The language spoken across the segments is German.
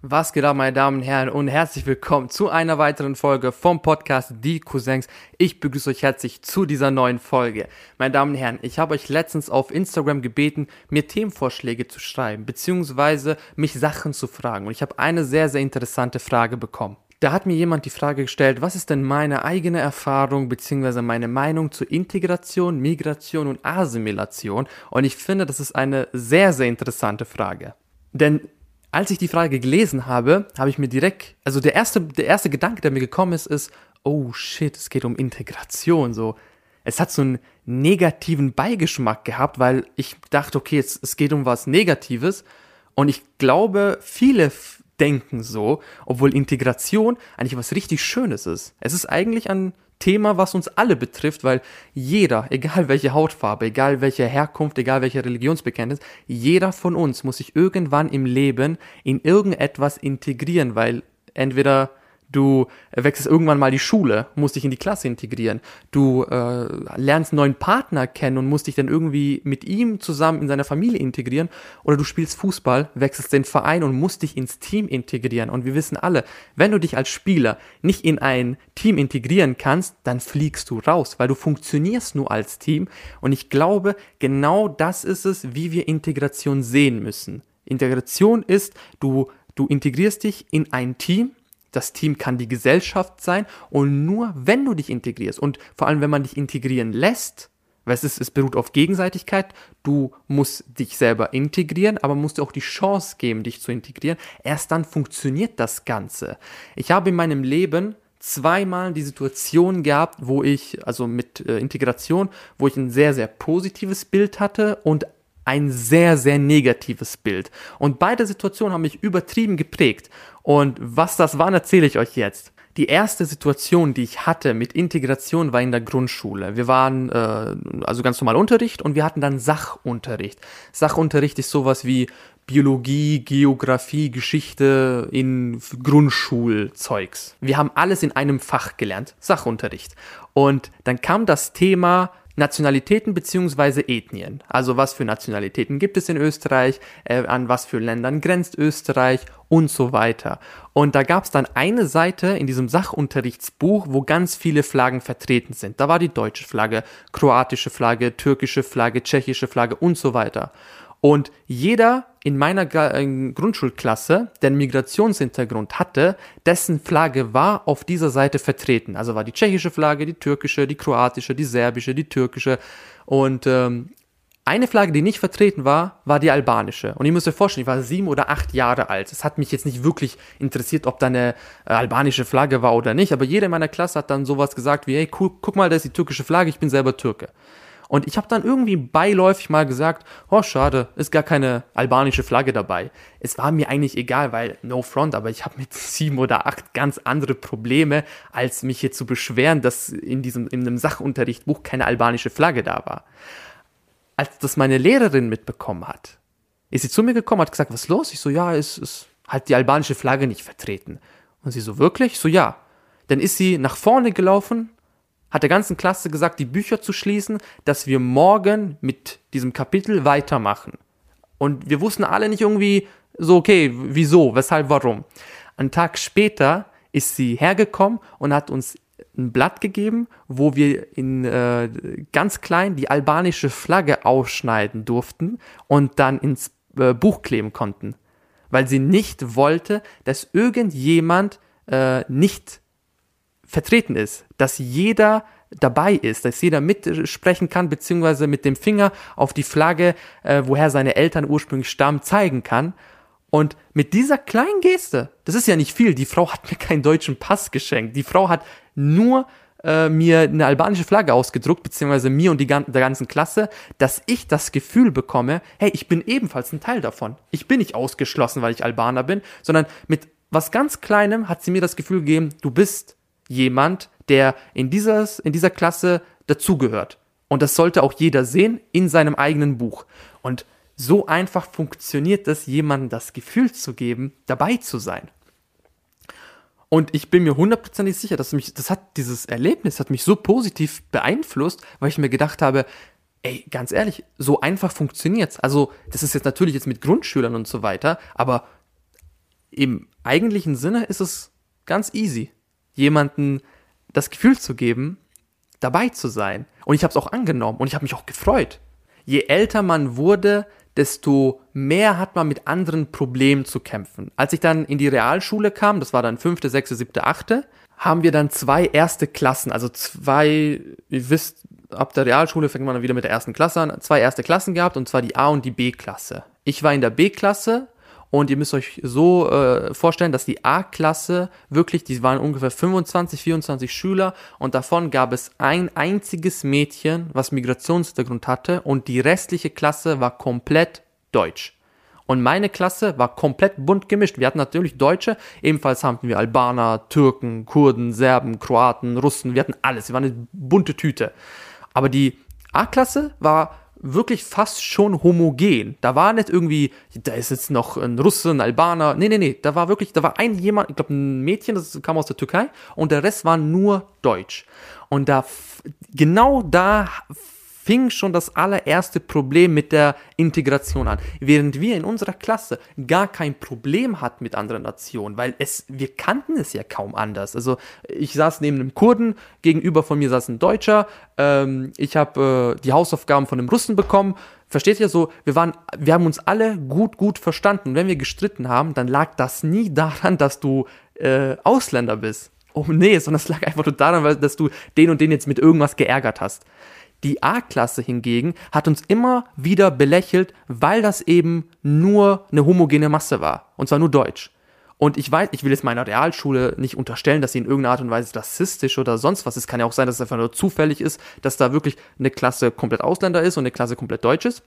Was geht ab, meine Damen und Herren, und herzlich willkommen zu einer weiteren Folge vom Podcast Die Cousins. Ich begrüße euch herzlich zu dieser neuen Folge. Meine Damen und Herren, ich habe euch letztens auf Instagram gebeten, mir Themenvorschläge zu schreiben, beziehungsweise mich Sachen zu fragen. Und ich habe eine sehr, sehr interessante Frage bekommen. Da hat mir jemand die Frage gestellt, was ist denn meine eigene Erfahrung beziehungsweise meine Meinung zu Integration, Migration und Assimilation? Und ich finde, das ist eine sehr, sehr interessante Frage. Denn als ich die Frage gelesen habe, habe ich mir direkt, also der erste, der erste Gedanke, der mir gekommen ist, ist, oh shit, es geht um Integration, so. Es hat so einen negativen Beigeschmack gehabt, weil ich dachte, okay, es, es geht um was Negatives. Und ich glaube, viele denken so, obwohl Integration eigentlich was richtig Schönes ist. Es ist eigentlich ein Thema, was uns alle betrifft, weil jeder, egal welche Hautfarbe, egal welche Herkunft, egal welche Religionsbekenntnis, jeder von uns muss sich irgendwann im Leben in irgendetwas integrieren, weil entweder Du wechselst irgendwann mal die Schule, musst dich in die Klasse integrieren. Du äh, lernst einen neuen Partner kennen und musst dich dann irgendwie mit ihm zusammen in seiner Familie integrieren. Oder du spielst Fußball, wechselst den Verein und musst dich ins Team integrieren. Und wir wissen alle, wenn du dich als Spieler nicht in ein Team integrieren kannst, dann fliegst du raus, weil du funktionierst nur als Team. Und ich glaube, genau das ist es, wie wir Integration sehen müssen. Integration ist, du, du integrierst dich in ein Team, das Team kann die Gesellschaft sein und nur wenn du dich integrierst und vor allem wenn man dich integrieren lässt, weil es, ist, es beruht auf Gegenseitigkeit, du musst dich selber integrieren, aber musst dir auch die Chance geben, dich zu integrieren. Erst dann funktioniert das Ganze. Ich habe in meinem Leben zweimal die Situation gehabt, wo ich, also mit äh, Integration, wo ich ein sehr, sehr positives Bild hatte und ein sehr, sehr negatives Bild. Und beide Situationen haben mich übertrieben geprägt. Und was das waren, erzähle ich euch jetzt. Die erste Situation, die ich hatte mit Integration, war in der Grundschule. Wir waren äh, also ganz normal Unterricht und wir hatten dann Sachunterricht. Sachunterricht ist sowas wie Biologie, Geografie, Geschichte in Grundschulzeugs. Wir haben alles in einem Fach gelernt, Sachunterricht. Und dann kam das Thema Nationalitäten beziehungsweise Ethnien. Also was für Nationalitäten gibt es in Österreich, äh, an was für Ländern grenzt Österreich und so weiter. Und da gab es dann eine Seite in diesem Sachunterrichtsbuch, wo ganz viele Flaggen vertreten sind. Da war die deutsche Flagge, kroatische Flagge, türkische Flagge, tschechische Flagge und so weiter. Und jeder in meiner Grundschulklasse, der einen Migrationshintergrund hatte, dessen Flagge war auf dieser Seite vertreten. Also war die tschechische Flagge, die türkische, die kroatische, die serbische, die türkische. Und ähm, eine Flagge, die nicht vertreten war, war die albanische. Und ich muss mir vorstellen, ich war sieben oder acht Jahre alt. Es hat mich jetzt nicht wirklich interessiert, ob da eine äh, albanische Flagge war oder nicht. Aber jeder in meiner Klasse hat dann sowas gesagt wie, hey, cool, guck mal, da ist die türkische Flagge, ich bin selber Türke. Und ich habe dann irgendwie beiläufig mal gesagt, oh schade, ist gar keine albanische Flagge dabei. Es war mir eigentlich egal, weil no front, aber ich habe mit sieben oder acht ganz andere Probleme, als mich hier zu beschweren, dass in diesem in einem Sachunterrichtbuch keine albanische Flagge da war. Als das meine Lehrerin mitbekommen hat, ist sie zu mir gekommen, hat gesagt, was ist los? Ich so, ja, ist, ist halt die albanische Flagge nicht vertreten. Und sie so, wirklich? Ich so, ja. Dann ist sie nach vorne gelaufen, hat der ganzen Klasse gesagt, die Bücher zu schließen, dass wir morgen mit diesem Kapitel weitermachen. Und wir wussten alle nicht irgendwie so, okay, wieso, weshalb, warum. Einen Tag später ist sie hergekommen und hat uns ein Blatt gegeben, wo wir in äh, ganz klein die albanische Flagge ausschneiden durften und dann ins äh, Buch kleben konnten, weil sie nicht wollte, dass irgendjemand äh, nicht vertreten ist, dass jeder dabei ist, dass jeder mitsprechen kann, beziehungsweise mit dem Finger auf die Flagge, äh, woher seine Eltern ursprünglich stammen, zeigen kann. Und mit dieser kleinen Geste, das ist ja nicht viel, die Frau hat mir keinen deutschen Pass geschenkt, die Frau hat nur äh, mir eine albanische Flagge ausgedruckt, beziehungsweise mir und die, der ganzen Klasse, dass ich das Gefühl bekomme, hey, ich bin ebenfalls ein Teil davon. Ich bin nicht ausgeschlossen, weil ich Albaner bin, sondern mit was ganz Kleinem hat sie mir das Gefühl gegeben, du bist jemand, der in, dieses, in dieser Klasse dazugehört. Und das sollte auch jeder sehen in seinem eigenen Buch. Und so einfach funktioniert es, jemandem das Gefühl zu geben, dabei zu sein. Und ich bin mir hundertprozentig sicher, dass mich, das hat, dieses Erlebnis hat mich so positiv beeinflusst, weil ich mir gedacht habe, ey, ganz ehrlich, so einfach funktioniert's. Also, das ist jetzt natürlich jetzt mit Grundschülern und so weiter, aber im eigentlichen Sinne ist es ganz easy, jemanden das Gefühl zu geben, dabei zu sein. Und ich habe es auch angenommen und ich habe mich auch gefreut. Je älter man wurde, desto mehr hat man mit anderen Problemen zu kämpfen. Als ich dann in die Realschule kam, das war dann fünfte, sechste, siebte, achte, haben wir dann zwei erste Klassen, also zwei, ihr wisst, ab der Realschule fängt man dann wieder mit der ersten Klasse an, zwei erste Klassen gehabt und zwar die A und die B-Klasse. Ich war in der B-Klasse und ihr müsst euch so äh, vorstellen, dass die A-Klasse wirklich, die waren ungefähr 25, 24 Schüler und davon gab es ein einziges Mädchen, was Migrationshintergrund hatte und die restliche Klasse war komplett deutsch. Und meine Klasse war komplett bunt gemischt. Wir hatten natürlich Deutsche, ebenfalls hatten wir Albaner, Türken, Kurden, Serben, Kroaten, Russen, wir hatten alles. Wir waren eine bunte Tüte. Aber die A-Klasse war wirklich fast schon homogen. Da war nicht irgendwie, da ist jetzt noch ein Russe, ein Albaner. Nee, nee, nee. Da war wirklich, da war ein jemand, ich glaube ein Mädchen, das kam aus der Türkei und der Rest war nur Deutsch. Und da, genau da fing schon das allererste Problem mit der Integration an. Während wir in unserer Klasse gar kein Problem hatten mit anderen Nationen, weil es, wir kannten es ja kaum anders. Also ich saß neben einem Kurden, gegenüber von mir saß ein Deutscher, ähm, ich habe äh, die Hausaufgaben von einem Russen bekommen. Versteht ihr so? Wir waren, wir haben uns alle gut, gut verstanden. Und wenn wir gestritten haben, dann lag das nie daran, dass du äh, Ausländer bist. Oh nee, sondern es lag einfach nur daran, dass du den und den jetzt mit irgendwas geärgert hast. Die A-Klasse hingegen hat uns immer wieder belächelt, weil das eben nur eine homogene Masse war. Und zwar nur Deutsch. Und ich weiß, ich will jetzt meiner Realschule nicht unterstellen, dass sie in irgendeiner Art und Weise rassistisch oder sonst was ist. Kann ja auch sein, dass es einfach nur zufällig ist, dass da wirklich eine Klasse komplett Ausländer ist und eine Klasse komplett Deutsch ist.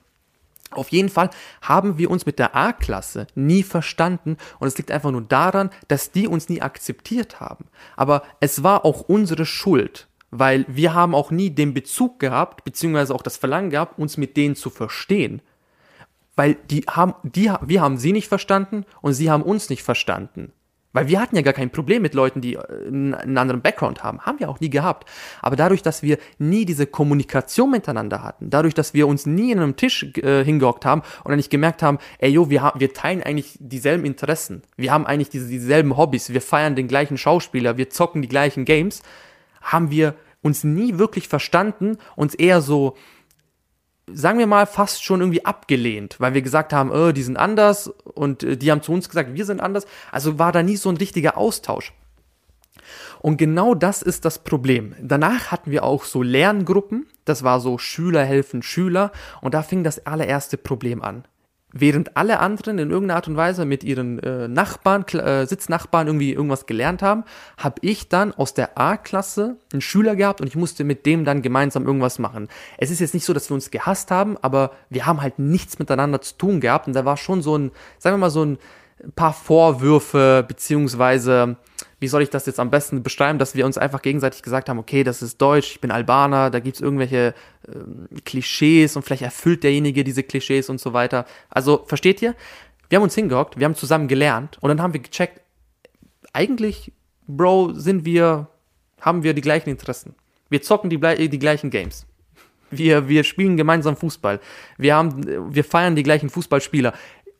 Auf jeden Fall haben wir uns mit der A-Klasse nie verstanden und es liegt einfach nur daran, dass die uns nie akzeptiert haben. Aber es war auch unsere Schuld, weil wir haben auch nie den Bezug gehabt, beziehungsweise auch das Verlangen gehabt, uns mit denen zu verstehen. Weil die haben, die, wir haben sie nicht verstanden und sie haben uns nicht verstanden. Weil wir hatten ja gar kein Problem mit Leuten, die äh, einen anderen Background haben. Haben wir auch nie gehabt. Aber dadurch, dass wir nie diese Kommunikation miteinander hatten, dadurch, dass wir uns nie in einem Tisch äh, hingehockt haben und dann nicht gemerkt haben, ey jo, wir, wir teilen eigentlich dieselben Interessen. Wir haben eigentlich diese, dieselben Hobbys. Wir feiern den gleichen Schauspieler. Wir zocken die gleichen Games haben wir uns nie wirklich verstanden, uns eher so, sagen wir mal, fast schon irgendwie abgelehnt, weil wir gesagt haben, oh, die sind anders und äh, die haben zu uns gesagt, wir sind anders. Also war da nie so ein richtiger Austausch. Und genau das ist das Problem. Danach hatten wir auch so Lerngruppen, das war so Schüler helfen Schüler und da fing das allererste Problem an. Während alle anderen in irgendeiner Art und Weise mit ihren äh, Nachbarn, äh, Sitznachbarn irgendwie irgendwas gelernt haben, habe ich dann aus der A-Klasse einen Schüler gehabt und ich musste mit dem dann gemeinsam irgendwas machen. Es ist jetzt nicht so, dass wir uns gehasst haben, aber wir haben halt nichts miteinander zu tun gehabt und da war schon so ein, sagen wir mal, so ein paar Vorwürfe, beziehungsweise wie soll ich das jetzt am besten beschreiben, dass wir uns einfach gegenseitig gesagt haben, okay, das ist Deutsch, ich bin Albaner, da gibt's irgendwelche ähm, Klischees und vielleicht erfüllt derjenige diese Klischees und so weiter. Also versteht ihr? Wir haben uns hingehockt, wir haben zusammen gelernt und dann haben wir gecheckt, eigentlich, Bro, sind wir, haben wir die gleichen Interessen. Wir zocken die, die gleichen Games. Wir, wir spielen gemeinsam Fußball. Wir, haben, wir feiern die gleichen Fußballspieler.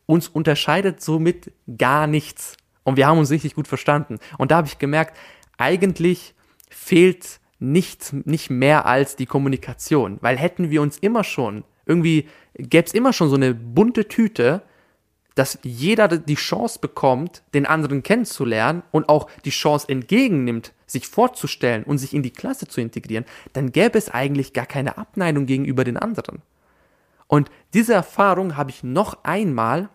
Uns unterscheidet somit gar nichts. Und wir haben uns richtig gut verstanden. Und da habe ich gemerkt, eigentlich fehlt nichts, nicht mehr als die Kommunikation. Weil hätten wir uns immer schon, irgendwie gäbe es immer schon so eine bunte Tüte, dass jeder die Chance bekommt, den anderen kennenzulernen und auch die Chance entgegennimmt, sich vorzustellen und sich in die Klasse zu integrieren, dann gäbe es eigentlich gar keine Abneigung gegenüber den anderen. Und diese Erfahrung habe ich noch einmal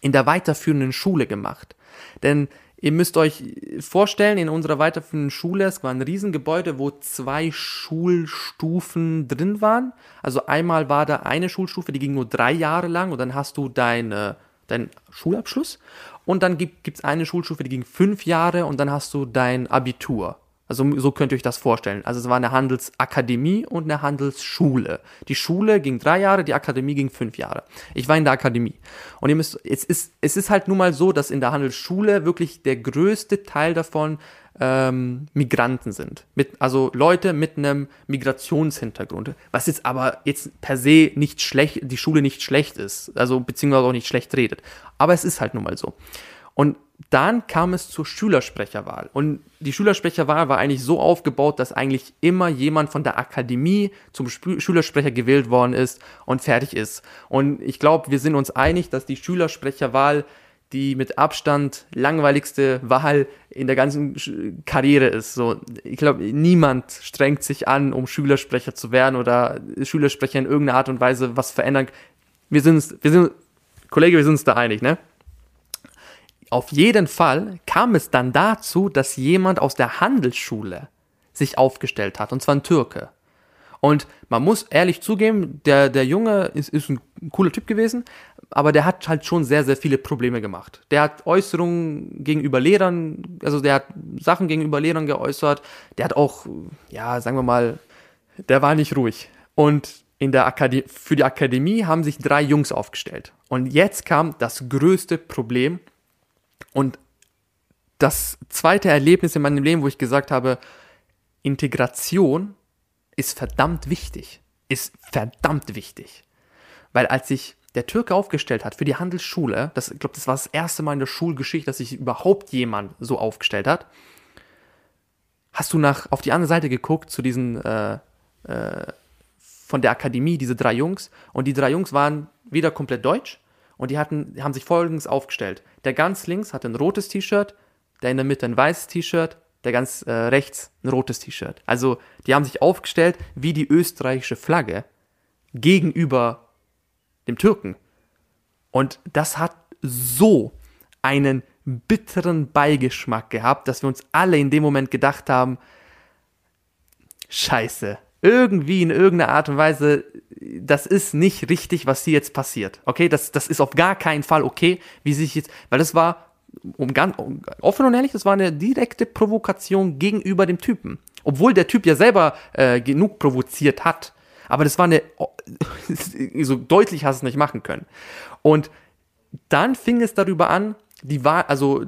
in der weiterführenden Schule gemacht. Denn ihr müsst euch vorstellen, in unserer weiterführenden Schule, es war ein Riesengebäude, wo zwei Schulstufen drin waren. Also einmal war da eine Schulstufe, die ging nur drei Jahre lang und dann hast du deine, deinen Schulabschluss. Und dann gibt es eine Schulstufe, die ging fünf Jahre und dann hast du dein Abitur. Also so könnt ihr euch das vorstellen. Also es war eine Handelsakademie und eine Handelsschule. Die Schule ging drei Jahre, die Akademie ging fünf Jahre. Ich war in der Akademie. Und ihr müsst, es ist, es ist halt nun mal so, dass in der Handelsschule wirklich der größte Teil davon ähm, Migranten sind. Mit, also Leute mit einem Migrationshintergrund. Was jetzt aber jetzt per se nicht schlecht, die Schule nicht schlecht ist. Also beziehungsweise auch nicht schlecht redet. Aber es ist halt nun mal so. Und dann kam es zur Schülersprecherwahl. Und die Schülersprecherwahl war eigentlich so aufgebaut, dass eigentlich immer jemand von der Akademie zum Sp Schülersprecher gewählt worden ist und fertig ist. Und ich glaube, wir sind uns einig, dass die Schülersprecherwahl die mit Abstand langweiligste Wahl in der ganzen Karriere ist. So, ich glaube, niemand strengt sich an, um Schülersprecher zu werden oder Schülersprecher in irgendeiner Art und Weise was verändern. Wir sind wir sind, Kollege, wir sind uns da einig, ne? Auf jeden Fall kam es dann dazu, dass jemand aus der Handelsschule sich aufgestellt hat, und zwar ein Türke. Und man muss ehrlich zugeben, der, der Junge ist, ist ein cooler Typ gewesen, aber der hat halt schon sehr, sehr viele Probleme gemacht. Der hat Äußerungen gegenüber Lehrern, also der hat Sachen gegenüber Lehrern geäußert, der hat auch, ja, sagen wir mal, der war nicht ruhig. Und in der Akademie, für die Akademie haben sich drei Jungs aufgestellt. Und jetzt kam das größte Problem und das zweite Erlebnis in meinem Leben, wo ich gesagt habe, Integration ist verdammt wichtig. Ist verdammt wichtig. Weil als sich der Türke aufgestellt hat für die Handelsschule, das, ich glaube, das war das erste Mal in der Schulgeschichte, dass sich überhaupt jemand so aufgestellt hat, hast du nach auf die andere Seite geguckt zu diesen äh, äh, von der Akademie, diese drei Jungs, und die drei Jungs waren wieder komplett deutsch und die hatten, haben sich folgendes aufgestellt. Der ganz links hatte ein rotes T-Shirt, der in der Mitte ein weißes T-Shirt, der ganz äh, rechts ein rotes T-Shirt. Also die haben sich aufgestellt wie die österreichische Flagge gegenüber dem Türken. Und das hat so einen bitteren Beigeschmack gehabt, dass wir uns alle in dem Moment gedacht haben, scheiße, irgendwie in irgendeiner Art und Weise, das ist nicht richtig, was hier jetzt passiert. Okay, das, das ist auf gar keinen Fall okay, wie sich jetzt, weil das war um ganz um, offen und ehrlich, das war eine direkte Provokation gegenüber dem Typen. Obwohl der Typ ja selber äh, genug provoziert hat. Aber das war eine, so deutlich hast du es nicht machen können. Und dann fing es darüber an, die war, also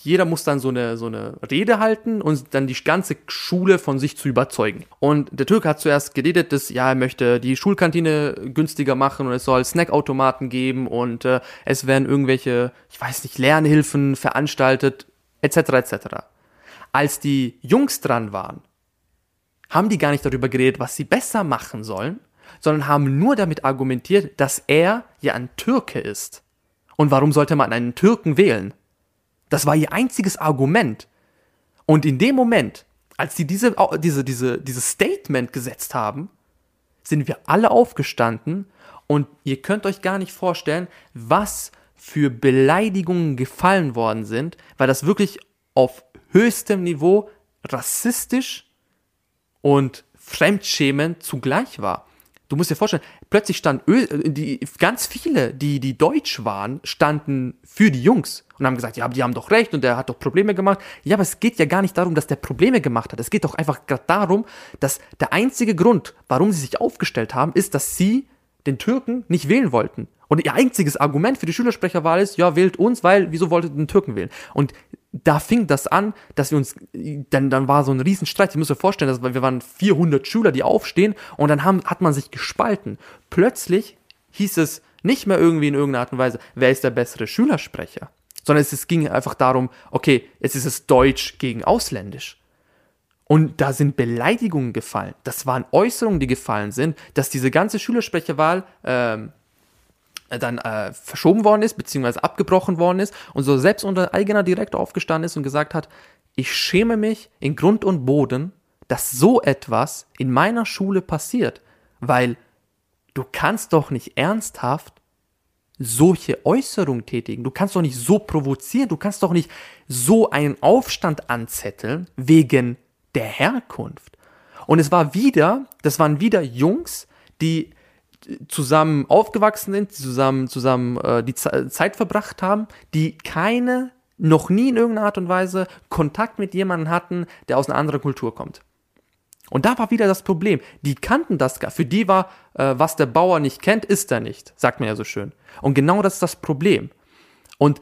jeder muss dann so eine, so eine Rede halten und dann die ganze Schule von sich zu überzeugen. Und der Türke hat zuerst geredet, dass ja, er möchte die Schulkantine günstiger machen und es soll Snackautomaten geben und äh, es werden irgendwelche, ich weiß nicht, Lernhilfen veranstaltet, etc. etc. Als die Jungs dran waren, haben die gar nicht darüber geredet, was sie besser machen sollen, sondern haben nur damit argumentiert, dass er ja ein Türke ist und warum sollte man einen Türken wählen? Das war ihr einziges Argument. Und in dem Moment, als sie diese, diese, diese, dieses Statement gesetzt haben, sind wir alle aufgestanden und ihr könnt euch gar nicht vorstellen, was für Beleidigungen gefallen worden sind, weil das wirklich auf höchstem Niveau rassistisch und fremdschämend zugleich war. Du musst dir vorstellen, plötzlich stand Ö die, ganz viele, die, die deutsch waren, standen für die Jungs und haben gesagt, ja, die haben doch recht und der hat doch Probleme gemacht. Ja, aber es geht ja gar nicht darum, dass der Probleme gemacht hat. Es geht doch einfach gerade darum, dass der einzige Grund, warum sie sich aufgestellt haben, ist, dass sie den Türken nicht wählen wollten. Und ihr einziges Argument für die Schülersprecherwahl ist, ja, wählt uns, weil, wieso wolltet ihr den Türken wählen? Und da fing das an, dass wir uns, dann, dann war so ein Riesenstreit. Ich muss mir vorstellen, dass wir waren 400 Schüler, die aufstehen und dann haben, hat man sich gespalten. Plötzlich hieß es nicht mehr irgendwie in irgendeiner Art und Weise, wer ist der bessere Schülersprecher, sondern es, es ging einfach darum, okay, jetzt ist es Deutsch gegen Ausländisch. Und da sind Beleidigungen gefallen. Das waren Äußerungen, die gefallen sind, dass diese ganze Schülersprecherwahl ähm, dann äh, verschoben worden ist, beziehungsweise abgebrochen worden ist und so selbst unser eigener Direktor aufgestanden ist und gesagt hat, ich schäme mich in Grund und Boden, dass so etwas in meiner Schule passiert, weil du kannst doch nicht ernsthaft solche Äußerungen tätigen. Du kannst doch nicht so provozieren, du kannst doch nicht so einen Aufstand anzetteln wegen der Herkunft. Und es war wieder, das waren wieder Jungs, die zusammen aufgewachsen sind, die zusammen, zusammen äh, die Zeit verbracht haben, die keine, noch nie in irgendeiner Art und Weise Kontakt mit jemandem hatten, der aus einer anderen Kultur kommt. Und da war wieder das Problem. Die kannten das gar. Für die war, äh, was der Bauer nicht kennt, ist er nicht, sagt man ja so schön. Und genau das ist das Problem. Und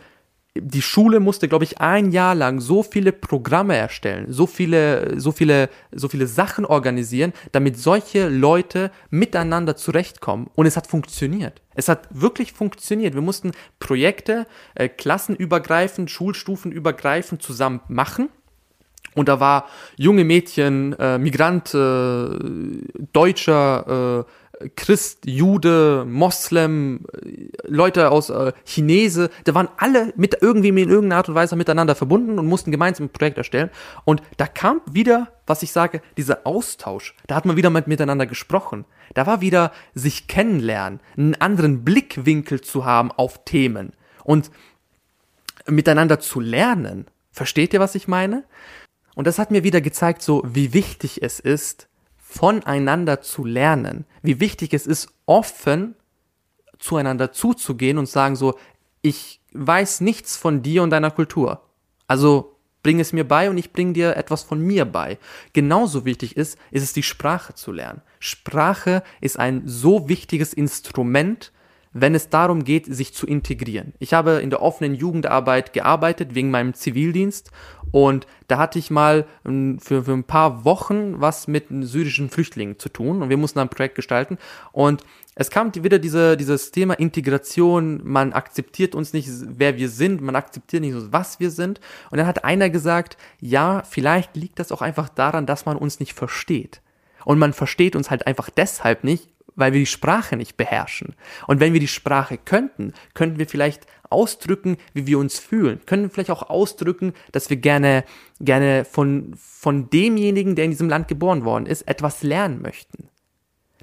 die Schule musste, glaube ich, ein Jahr lang so viele Programme erstellen, so viele, so viele, so viele Sachen organisieren, damit solche Leute miteinander zurechtkommen. Und es hat funktioniert. Es hat wirklich funktioniert. Wir mussten Projekte, äh, klassenübergreifend, schulstufenübergreifend zusammen machen. Und da war junge Mädchen, äh, Migrant, äh, Deutscher, äh, Christ, Jude, Moslem, Leute aus äh, Chinese, da waren alle mit irgendwie in irgendeiner Art und Weise miteinander verbunden und mussten gemeinsam ein Projekt erstellen. Und da kam wieder, was ich sage, dieser Austausch. Da hat man wieder mit, miteinander gesprochen. Da war wieder sich kennenlernen, einen anderen Blickwinkel zu haben auf Themen und miteinander zu lernen. Versteht ihr, was ich meine? Und das hat mir wieder gezeigt, so wie wichtig es ist, voneinander zu lernen, wie wichtig es ist, offen zueinander zuzugehen und sagen so, ich weiß nichts von dir und deiner Kultur. Also bring es mir bei und ich bring dir etwas von mir bei. Genauso wichtig ist, ist es die Sprache zu lernen. Sprache ist ein so wichtiges Instrument, wenn es darum geht, sich zu integrieren. Ich habe in der offenen Jugendarbeit gearbeitet wegen meinem Zivildienst und da hatte ich mal ähm, für, für ein paar Wochen was mit syrischen Flüchtlingen zu tun und wir mussten ein Projekt gestalten und es kam wieder diese, dieses Thema Integration, man akzeptiert uns nicht, wer wir sind, man akzeptiert nicht, was wir sind. Und dann hat einer gesagt, ja, vielleicht liegt das auch einfach daran, dass man uns nicht versteht. Und man versteht uns halt einfach deshalb nicht, weil wir die Sprache nicht beherrschen. Und wenn wir die Sprache könnten, könnten wir vielleicht ausdrücken, wie wir uns fühlen, können wir vielleicht auch ausdrücken, dass wir gerne, gerne von, von demjenigen, der in diesem Land geboren worden ist, etwas lernen möchten.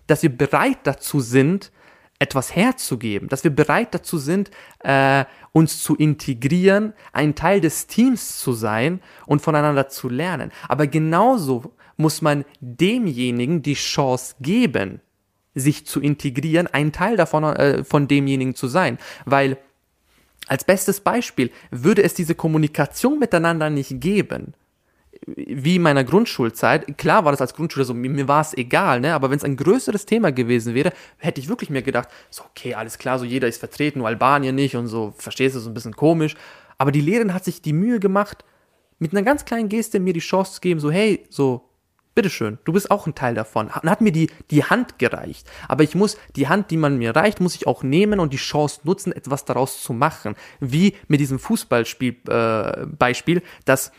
Dass wir bereit dazu sind, etwas herzugeben, dass wir bereit dazu sind, äh, uns zu integrieren, ein Teil des Teams zu sein und voneinander zu lernen. Aber genauso muss man demjenigen die Chance geben, sich zu integrieren, ein Teil davon äh, von demjenigen zu sein, weil als bestes Beispiel würde es diese Kommunikation miteinander nicht geben, wie in meiner Grundschulzeit, klar war das als Grundschüler so, mir, war es egal, ne? aber wenn es ein größeres Thema gewesen wäre, hätte ich wirklich mir gedacht, so okay, alles klar, so jeder ist vertreten, nur Albanien nicht und so, verstehst du, so ein bisschen komisch. Aber die Lehrerin hat sich die Mühe gemacht, mit einer ganz kleinen Geste mir die Chance zu geben, so hey, so bitteschön, du bist auch ein Teil davon. Und hat mir die, die Hand gereicht. Aber ich muss, die Hand, die man mir reicht, muss ich auch nehmen und die Chance nutzen, etwas daraus zu machen. Wie mit diesem Fußballspiel, äh, Beispiel, dass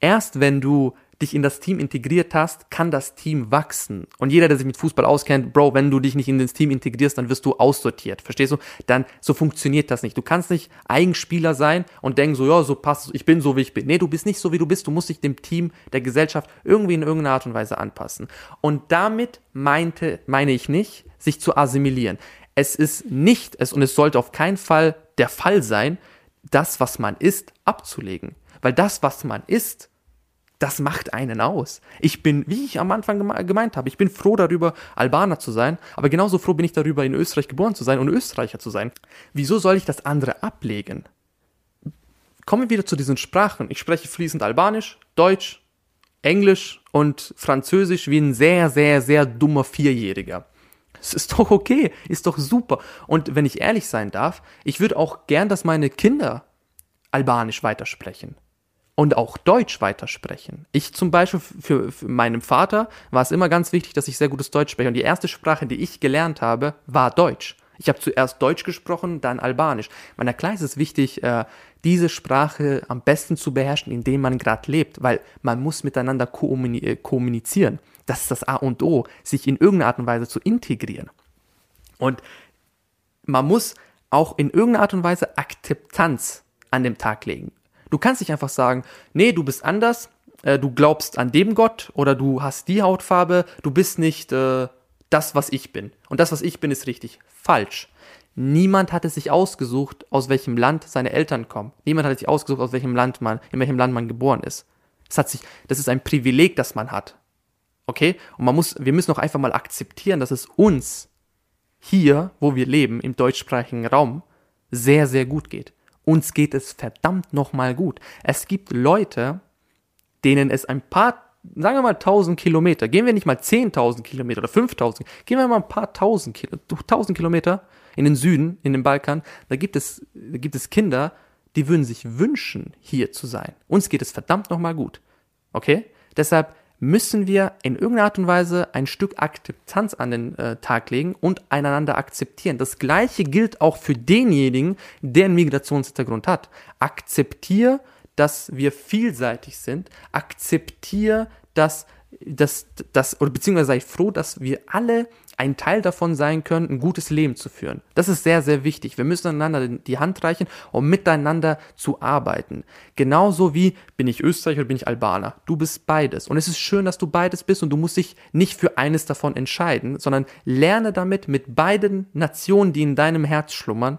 erst wenn du dich in das Team integriert hast, kann das Team wachsen. Und jeder, der sich mit Fußball auskennt, Bro, wenn du dich nicht in das Team integrierst, dann wirst du aussortiert. Verstehst du? Dann, so funktioniert das nicht. Du kannst nicht Eigenspieler sein und denken so, ja, so passt, ich bin so, wie ich bin. Nee, du bist nicht so, wie du bist. Du musst dich dem Team, der Gesellschaft irgendwie in irgendeiner Art und Weise anpassen. Und damit meinte, meine ich nicht, sich zu assimilieren. Es ist nicht, es, und es sollte auf keinen Fall der Fall sein, das, was man ist, abzulegen. Weil das, was man ist, das macht einen aus. Ich bin, wie ich am Anfang gemeint habe, ich bin froh darüber, Albaner zu sein, aber genauso froh bin ich darüber, in Österreich geboren zu sein und Österreicher zu sein. Wieso soll ich das andere ablegen? Kommen wir wieder zu diesen Sprachen. Ich spreche fließend Albanisch, Deutsch, Englisch und Französisch wie ein sehr, sehr, sehr dummer Vierjähriger. Es ist doch okay, ist doch super. Und wenn ich ehrlich sein darf, ich würde auch gern, dass meine Kinder Albanisch weitersprechen und auch Deutsch weitersprechen. Ich zum Beispiel für, für meinem Vater war es immer ganz wichtig, dass ich sehr gutes Deutsch spreche. Und die erste Sprache, die ich gelernt habe, war Deutsch. Ich habe zuerst Deutsch gesprochen, dann Albanisch. Meiner Kleinen ist es wichtig, äh, diese Sprache am besten zu beherrschen, indem man gerade lebt, weil man muss miteinander äh, kommunizieren. Das ist das A und O, sich in irgendeiner Art und Weise zu integrieren. Und man muss auch in irgendeiner Art und Weise Akzeptanz an den Tag legen. Du kannst nicht einfach sagen, nee, du bist anders, äh, du glaubst an dem Gott oder du hast die Hautfarbe, du bist nicht äh, das, was ich bin. Und das, was ich bin, ist richtig. Falsch. Niemand hat es sich ausgesucht, aus welchem Land seine Eltern kommen. Niemand hat es sich ausgesucht, aus welchem Land man, in welchem Land man geboren ist. Das hat sich, das ist ein Privileg, das man hat. Okay? Und man muss, wir müssen auch einfach mal akzeptieren, dass es uns hier, wo wir leben, im deutschsprachigen Raum, sehr, sehr gut geht. Uns geht es verdammt nochmal gut. Es gibt Leute, denen es ein paar, sagen wir mal 1000 Kilometer, gehen wir nicht mal 10.000 Kilometer oder 5000, gehen wir mal ein paar tausend, tausend Kilometer in den Süden, in den Balkan, da gibt es, da gibt es Kinder, die würden sich wünschen, hier zu sein. Uns geht es verdammt nochmal gut. Okay? Deshalb müssen wir in irgendeiner Art und Weise ein Stück Akzeptanz an den äh, Tag legen und einander akzeptieren. Das gleiche gilt auch für denjenigen, der einen Migrationshintergrund hat. Akzeptier, dass wir vielseitig sind. Akzeptier, dass, dass, dass oder beziehungsweise sei froh, dass wir alle ein Teil davon sein können, ein gutes Leben zu führen. Das ist sehr, sehr wichtig. Wir müssen einander die Hand reichen, um miteinander zu arbeiten. Genauso wie bin ich Österreicher oder bin ich Albaner. Du bist beides. Und es ist schön, dass du beides bist und du musst dich nicht für eines davon entscheiden, sondern lerne damit mit beiden Nationen, die in deinem Herz schlummern,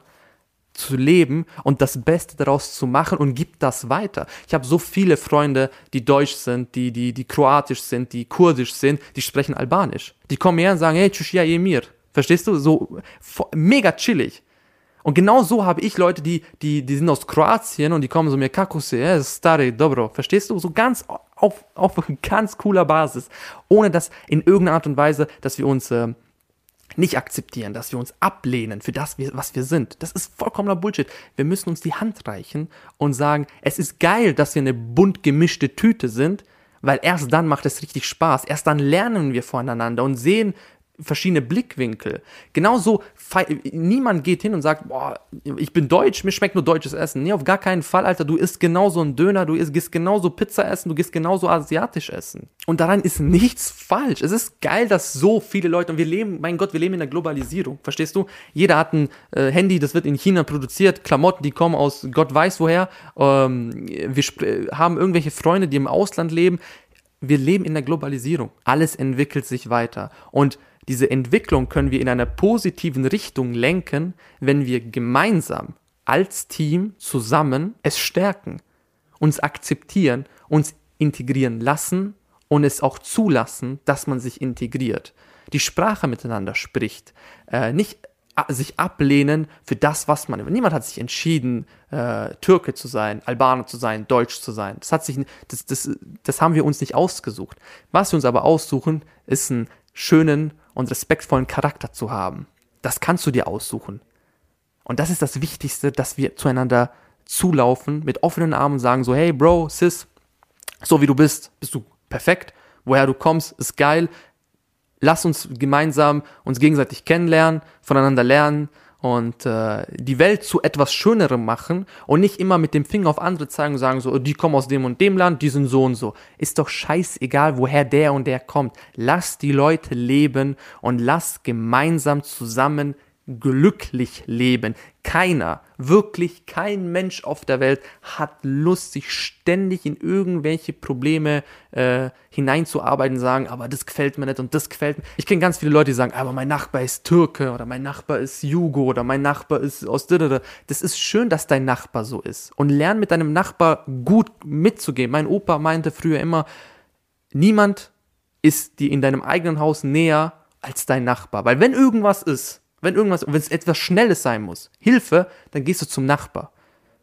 zu leben und das Beste daraus zu machen und gib das weiter. Ich habe so viele Freunde, die deutsch sind, die, die, die kroatisch sind, die kurdisch sind, die sprechen albanisch. Die kommen her und sagen, hey, Tschüss, ja, Emir. Verstehst du? So mega chillig. Und genau so habe ich Leute, die, die, die sind aus Kroatien und die kommen so mir, kako se, eh, stari, dobro. Verstehst du? So ganz auf, auf ganz cooler Basis. Ohne dass in irgendeiner Art und Weise, dass wir uns äh, nicht akzeptieren, dass wir uns ablehnen für das, was wir sind. Das ist vollkommener Bullshit. Wir müssen uns die Hand reichen und sagen, es ist geil, dass wir eine bunt gemischte Tüte sind, weil erst dann macht es richtig Spaß. Erst dann lernen wir voneinander und sehen, verschiedene Blickwinkel. Genauso, niemand geht hin und sagt, boah, ich bin deutsch, mir schmeckt nur deutsches Essen. Nee, auf gar keinen Fall, Alter. Du isst genauso ein Döner, du isst, gehst genauso Pizza essen, du gehst genauso asiatisch essen. Und daran ist nichts falsch. Es ist geil, dass so viele Leute, und wir leben, mein Gott, wir leben in der Globalisierung. Verstehst du? Jeder hat ein äh, Handy, das wird in China produziert, Klamotten, die kommen aus Gott weiß woher. Ähm, wir haben irgendwelche Freunde, die im Ausland leben. Wir leben in der Globalisierung. Alles entwickelt sich weiter. Und diese Entwicklung können wir in einer positiven Richtung lenken, wenn wir gemeinsam als Team zusammen es stärken, uns akzeptieren, uns integrieren lassen und es auch zulassen, dass man sich integriert. Die Sprache miteinander spricht, äh, nicht sich ablehnen für das, was man. Niemand hat sich entschieden, äh, Türke zu sein, Albaner zu sein, Deutsch zu sein. Das hat sich, das, das, das haben wir uns nicht ausgesucht. Was wir uns aber aussuchen, ist einen schönen und respektvollen Charakter zu haben. Das kannst du dir aussuchen. Und das ist das Wichtigste, dass wir zueinander zulaufen mit offenen Armen sagen so, hey Bro, Sis, so wie du bist, bist du perfekt. Woher du kommst, ist geil. Lass uns gemeinsam uns gegenseitig kennenlernen, voneinander lernen und äh, die Welt zu etwas Schönerem machen und nicht immer mit dem Finger auf andere zeigen und sagen so, die kommen aus dem und dem Land, die sind so und so. Ist doch scheißegal, woher der und der kommt. Lass die Leute leben und lass gemeinsam zusammen glücklich leben. Keiner, wirklich kein Mensch auf der Welt hat Lust, sich ständig in irgendwelche Probleme äh, hineinzuarbeiten, sagen, aber das gefällt mir nicht und das gefällt mir. Ich kenne ganz viele Leute, die sagen, aber mein Nachbar ist Türke oder mein Nachbar ist Jugo oder mein Nachbar ist aus Das ist schön, dass dein Nachbar so ist. Und lern mit deinem Nachbar gut mitzugehen. Mein Opa meinte früher immer, niemand ist dir in deinem eigenen Haus näher als dein Nachbar. Weil wenn irgendwas ist, wenn irgendwas, wenn es etwas Schnelles sein muss, Hilfe, dann gehst du zum Nachbar.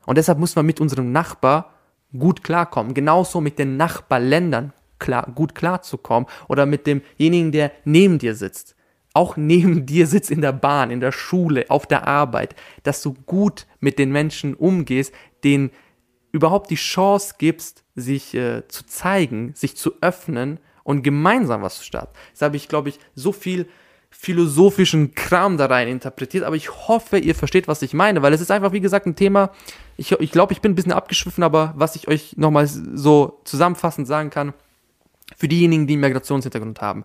Und deshalb muss man mit unserem Nachbar gut klarkommen. Genauso mit den Nachbarländern klar, gut klarzukommen oder mit demjenigen, der neben dir sitzt. Auch neben dir sitzt in der Bahn, in der Schule, auf der Arbeit, dass du gut mit den Menschen umgehst, denen überhaupt die Chance gibst, sich äh, zu zeigen, sich zu öffnen und gemeinsam was zu starten. Das habe ich, glaube ich, so viel philosophischen Kram da rein interpretiert, aber ich hoffe, ihr versteht, was ich meine, weil es ist einfach, wie gesagt, ein Thema, ich, ich glaube, ich bin ein bisschen abgeschwiffen, aber was ich euch nochmal so zusammenfassend sagen kann, für diejenigen, die einen Migrationshintergrund haben,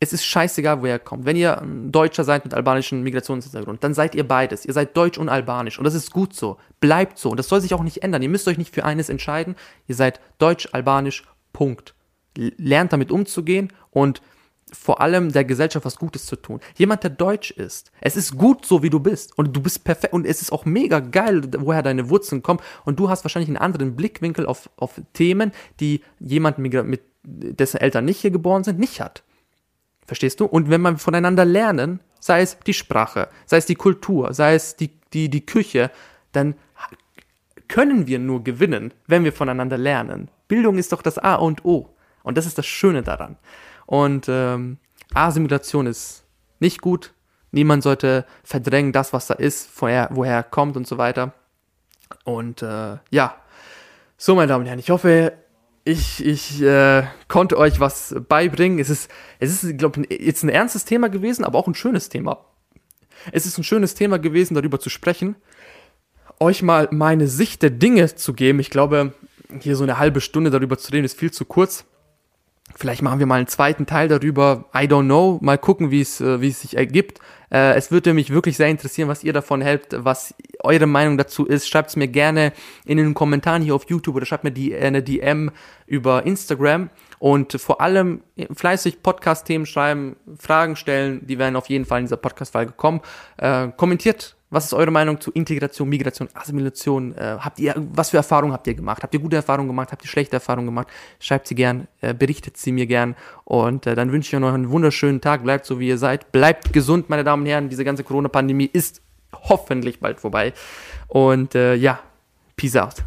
es ist scheißegal, woher ihr kommt. Wenn ihr ein Deutscher seid mit albanischem Migrationshintergrund, dann seid ihr beides. Ihr seid deutsch und albanisch. Und das ist gut so. Bleibt so. Und das soll sich auch nicht ändern. Ihr müsst euch nicht für eines entscheiden. Ihr seid deutsch, albanisch, Punkt. Lernt damit umzugehen und vor allem der Gesellschaft was Gutes zu tun. Jemand, der deutsch ist. Es ist gut so, wie du bist. Und du bist perfekt. Und es ist auch mega geil, woher deine Wurzeln kommen. Und du hast wahrscheinlich einen anderen Blickwinkel auf, auf Themen, die jemand mit dessen Eltern nicht hier geboren sind, nicht hat. Verstehst du? Und wenn man voneinander lernen, sei es die Sprache, sei es die Kultur, sei es die, die, die Küche, dann können wir nur gewinnen, wenn wir voneinander lernen. Bildung ist doch das A und O. Und das ist das Schöne daran. Und ähm, Assimilation ist nicht gut. Niemand sollte verdrängen, das, was da ist, woher, woher kommt und so weiter. Und äh, ja, so meine Damen und Herren, ich hoffe, ich, ich äh, konnte euch was beibringen. Es ist, es ist, glaube ich, jetzt ein ernstes Thema gewesen, aber auch ein schönes Thema. Es ist ein schönes Thema gewesen, darüber zu sprechen, euch mal meine Sicht der Dinge zu geben. Ich glaube, hier so eine halbe Stunde darüber zu reden, ist viel zu kurz. Vielleicht machen wir mal einen zweiten Teil darüber. I don't know. Mal gucken, wie es, äh, wie es sich ergibt. Äh, es würde mich wirklich sehr interessieren, was ihr davon hält, was eure Meinung dazu ist. Schreibt es mir gerne in den Kommentaren hier auf YouTube oder schreibt mir die, eine DM über Instagram. Und vor allem fleißig Podcast-Themen schreiben, Fragen stellen, die werden auf jeden Fall in dieser Podcast-Folge kommen. Äh, kommentiert was ist eure Meinung zu Integration, Migration, Assimilation? Äh, habt ihr, was für Erfahrungen habt ihr gemacht? Habt ihr gute Erfahrungen gemacht? Habt ihr schlechte Erfahrungen gemacht? Schreibt sie gern, äh, berichtet sie mir gern. Und äh, dann wünsche ich euch noch einen wunderschönen Tag. Bleibt so, wie ihr seid. Bleibt gesund, meine Damen und Herren. Diese ganze Corona-Pandemie ist hoffentlich bald vorbei. Und äh, ja, peace out.